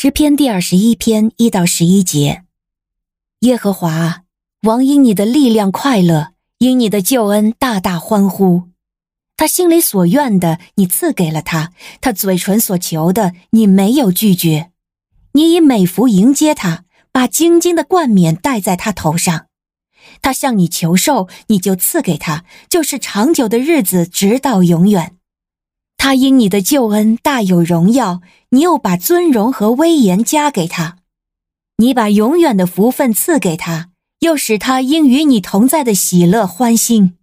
诗篇第二十一篇一到十一节：耶和华，王因你的力量快乐，因你的救恩大大欢呼。他心里所愿的，你赐给了他；他嘴唇所求的，你没有拒绝。你以美福迎接他，把晶晶的冠冕戴在他头上。他向你求寿，你就赐给他，就是长久的日子，直到永远。他因你的救恩大有荣耀，你又把尊荣和威严加给他。你把永远的福分赐给他，又使他因与你同在的喜乐欢心。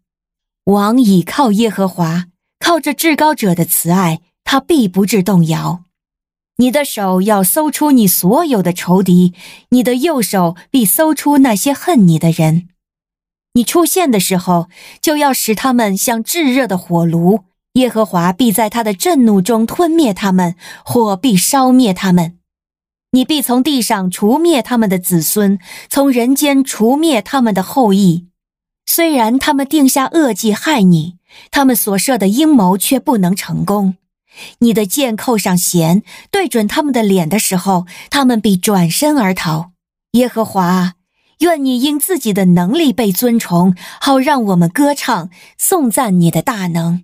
王倚靠耶和华，靠着至高者的慈爱，他必不致动摇。你的手要搜出你所有的仇敌，你的右手必搜出那些恨你的人。你出现的时候，就要使他们像炙热的火炉。耶和华必在他的震怒中吞灭他们，火必烧灭他们。你必从地上除灭他们的子孙，从人间除灭他们的后裔。虽然他们定下恶计害你，他们所设的阴谋却不能成功。你的箭扣上弦，对准他们的脸的时候，他们必转身而逃。耶和华，愿你因自己的能力被尊崇，好让我们歌唱颂赞你的大能。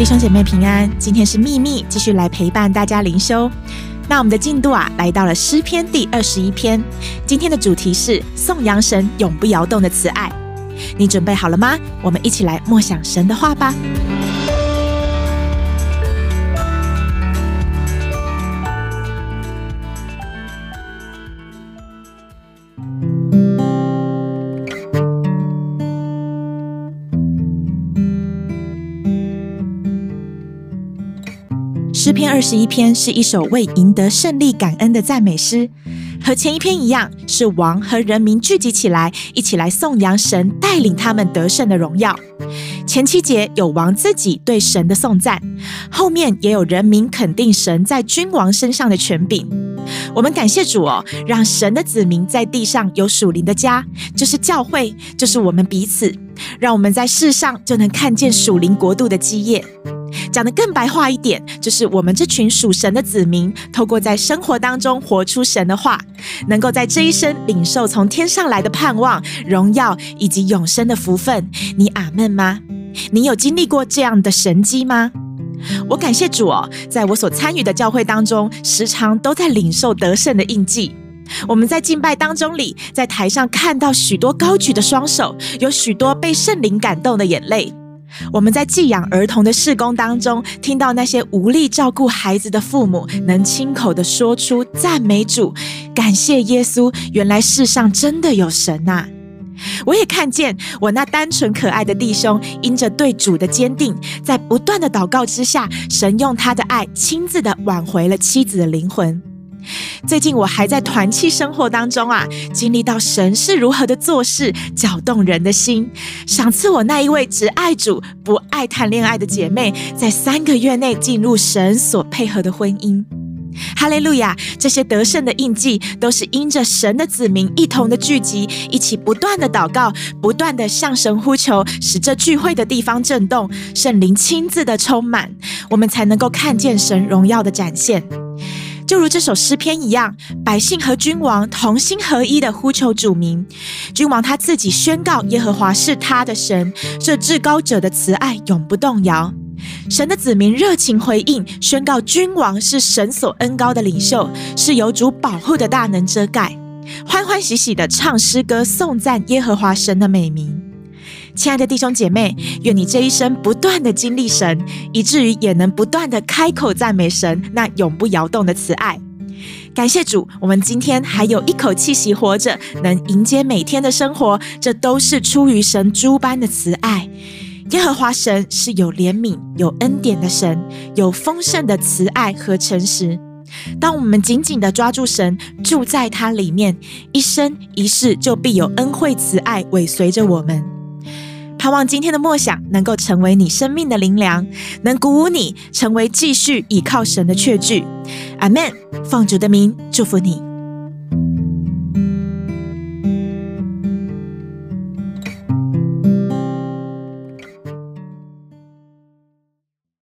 弟兄姐妹平安，今天是秘密继续来陪伴大家灵修。那我们的进度啊，来到了诗篇第二十一篇。今天的主题是颂扬神永不摇动的慈爱。你准备好了吗？我们一起来默想神的话吧。诗篇二十一篇是一首为赢得胜利感恩的赞美诗，和前一篇一样，是王和人民聚集起来，一起来颂扬神带领他们得胜的荣耀。前七节有王自己对神的颂赞，后面也有人民肯定神在君王身上的权柄。我们感谢主哦，让神的子民在地上有属灵的家，就是教会，就是我们彼此，让我们在世上就能看见属灵国度的基业。讲得更白话一点，就是我们这群属神的子民，透过在生活当中活出神的话，能够在这一生领受从天上来的盼望、荣耀以及永生的福分。你阿们吗？你有经历过这样的神迹吗？我感谢主哦，在我所参与的教会当中，时常都在领受得胜的印记。我们在敬拜当中里，在台上看到许多高举的双手，有许多被圣灵感动的眼泪。我们在寄养儿童的事工当中，听到那些无力照顾孩子的父母，能亲口的说出赞美主、感谢耶稣。原来世上真的有神呐！我也看见我那单纯可爱的弟兄，因着对主的坚定，在不断的祷告之下，神用他的爱亲自的挽回了妻子的灵魂。最近我还在团契生活当中啊，经历到神是如何的做事，搅动人的心。赏赐我那一位只爱主不爱谈恋爱的姐妹，在三个月内进入神所配合的婚姻。哈利路亚！这些得胜的印记，都是因着神的子民一同的聚集，一起不断的祷告，不断的向神呼求，使这聚会的地方震动，圣灵亲自的充满，我们才能够看见神荣耀的展现。就如这首诗篇一样，百姓和君王同心合一的呼求主名，君王他自己宣告耶和华是他的神，这至高者的慈爱永不动摇。神的子民热情回应，宣告君王是神所恩膏的领袖，是有主保护的大能遮盖，欢欢喜喜的唱诗歌颂赞耶和华神的美名。亲爱的弟兄姐妹，愿你这一生不断的经历神，以至于也能不断的开口赞美神那永不摇动的慈爱。感谢主，我们今天还有一口气息活着，能迎接每天的生活，这都是出于神诸般的慈爱。耶和华神是有怜悯、有恩典的神，有丰盛的慈爱和诚实。当我们紧紧地抓住神，住在他里面，一生一世就必有恩惠慈爱尾随着我们。盼望今天的默想能够成为你生命的灵粮，能鼓舞你成为继续倚靠神的确据。阿门。奉主的名祝福你。